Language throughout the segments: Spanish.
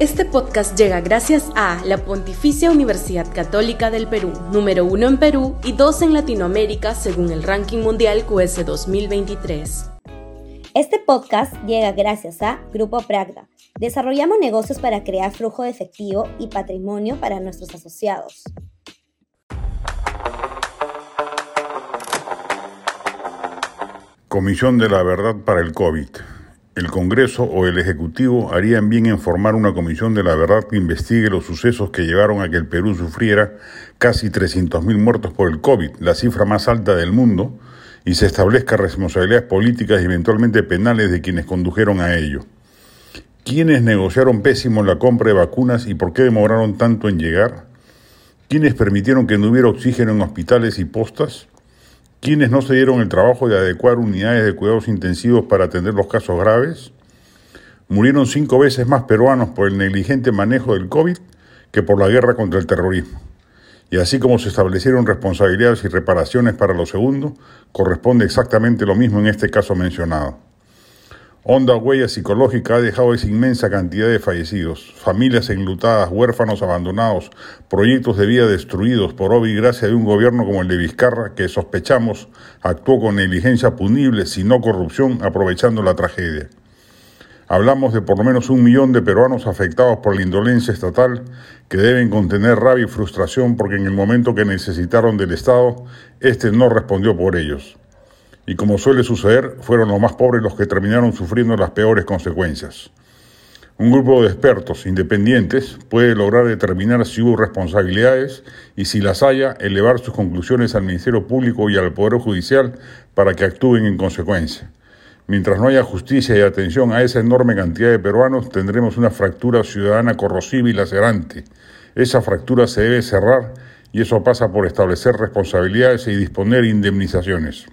Este podcast llega gracias a la Pontificia Universidad Católica del Perú, número uno en Perú y dos en Latinoamérica según el ranking mundial QS 2023. Este podcast llega gracias a Grupo Pragda. Desarrollamos negocios para crear flujo de efectivo y patrimonio para nuestros asociados. Comisión de la Verdad para el COVID el Congreso o el Ejecutivo harían bien en formar una comisión de la verdad que investigue los sucesos que llevaron a que el Perú sufriera casi 300.000 muertos por el COVID, la cifra más alta del mundo, y se establezca responsabilidades políticas y eventualmente penales de quienes condujeron a ello. ¿Quiénes negociaron pésimo la compra de vacunas y por qué demoraron tanto en llegar? ¿Quiénes permitieron que no hubiera oxígeno en hospitales y postas? ¿Quiénes no se dieron el trabajo de adecuar unidades de cuidados intensivos para atender los casos graves? Murieron cinco veces más peruanos por el negligente manejo del COVID que por la guerra contra el terrorismo. Y así como se establecieron responsabilidades y reparaciones para lo segundo, corresponde exactamente lo mismo en este caso mencionado. Honda huella psicológica ha dejado esa inmensa cantidad de fallecidos, familias enlutadas, huérfanos abandonados, proyectos de vida destruidos por obra y gracia de un gobierno como el de Vizcarra que sospechamos actuó con negligencia punible, sino corrupción, aprovechando la tragedia. Hablamos de por lo menos un millón de peruanos afectados por la indolencia estatal que deben contener rabia y frustración porque en el momento que necesitaron del Estado, éste no respondió por ellos y como suele suceder, fueron los más pobres los que terminaron sufriendo las peores consecuencias. Un grupo de expertos independientes puede lograr determinar si hubo responsabilidades y si las haya, elevar sus conclusiones al Ministerio Público y al Poder Judicial para que actúen en consecuencia. Mientras no haya justicia y atención a esa enorme cantidad de peruanos, tendremos una fractura ciudadana corrosiva y lacerante. Esa fractura se debe cerrar y eso pasa por establecer responsabilidades y disponer indemnizaciones.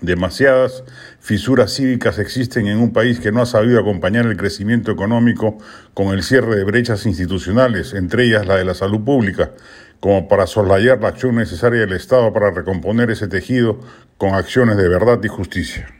Demasiadas fisuras cívicas existen en un país que no ha sabido acompañar el crecimiento económico con el cierre de brechas institucionales, entre ellas la de la salud pública, como para soslayar la acción necesaria del Estado para recomponer ese tejido con acciones de verdad y justicia.